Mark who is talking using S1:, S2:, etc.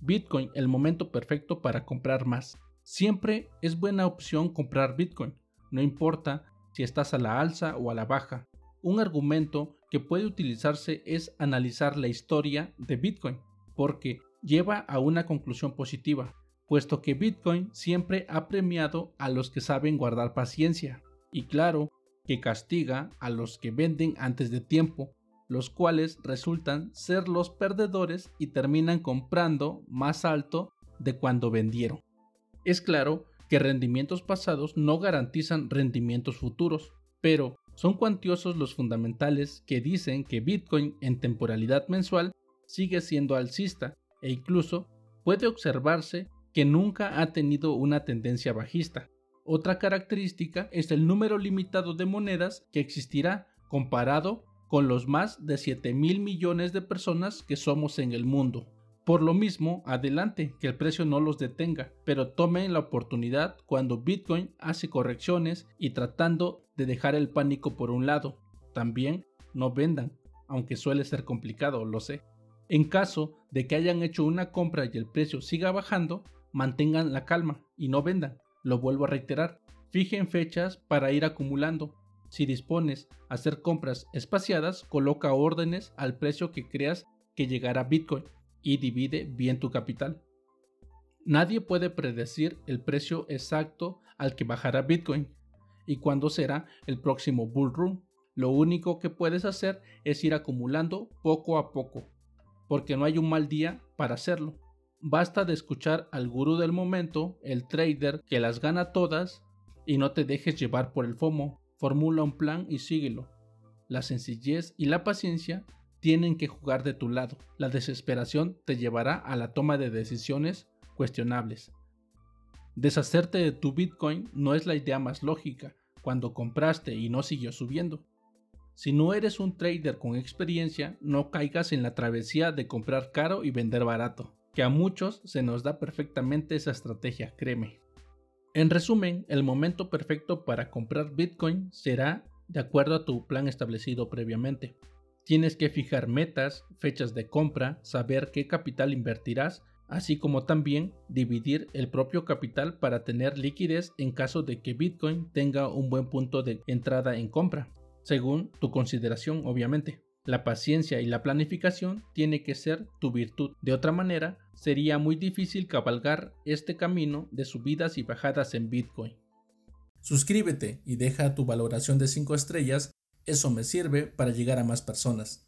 S1: Bitcoin el momento perfecto para comprar más. Siempre es buena opción comprar Bitcoin, no importa si estás a la alza o a la baja. Un argumento que puede utilizarse es analizar la historia de Bitcoin, porque lleva a una conclusión positiva, puesto que Bitcoin siempre ha premiado a los que saben guardar paciencia, y claro, que castiga a los que venden antes de tiempo, los cuales resultan ser los perdedores y terminan comprando más alto de cuando vendieron. Es claro que rendimientos pasados no garantizan rendimientos futuros, pero son cuantiosos los fundamentales que dicen que Bitcoin en temporalidad mensual sigue siendo alcista e incluso puede observarse que nunca ha tenido una tendencia bajista. Otra característica es el número limitado de monedas que existirá comparado con los más de 7 mil millones de personas que somos en el mundo. Por lo mismo, adelante, que el precio no los detenga, pero tomen la oportunidad cuando Bitcoin hace correcciones y tratando de dejar el pánico por un lado. También no vendan, aunque suele ser complicado, lo sé. En caso de que hayan hecho una compra y el precio siga bajando, mantengan la calma y no vendan. Lo vuelvo a reiterar, fijen fechas para ir acumulando. Si dispones a hacer compras espaciadas, coloca órdenes al precio que creas que llegará Bitcoin y divide bien tu capital. Nadie puede predecir el precio exacto al que bajará Bitcoin y cuándo será el próximo bull run. Lo único que puedes hacer es ir acumulando poco a poco, porque no hay un mal día para hacerlo. Basta de escuchar al gurú del momento, el trader que las gana todas, y no te dejes llevar por el FOMO. Formula un plan y síguelo. La sencillez y la paciencia tienen que jugar de tu lado. La desesperación te llevará a la toma de decisiones cuestionables. Deshacerte de tu Bitcoin no es la idea más lógica cuando compraste y no siguió subiendo. Si no eres un trader con experiencia, no caigas en la travesía de comprar caro y vender barato, que a muchos se nos da perfectamente esa estrategia, créeme. En resumen, el momento perfecto para comprar Bitcoin será de acuerdo a tu plan establecido previamente. Tienes que fijar metas, fechas de compra, saber qué capital invertirás, así como también dividir el propio capital para tener liquidez en caso de que Bitcoin tenga un buen punto de entrada en compra, según tu consideración obviamente. La paciencia y la planificación tiene que ser tu virtud. De otra manera, sería muy difícil cabalgar este camino de subidas y bajadas en Bitcoin. Suscríbete y deja tu valoración de 5 estrellas eso me sirve para llegar a más personas.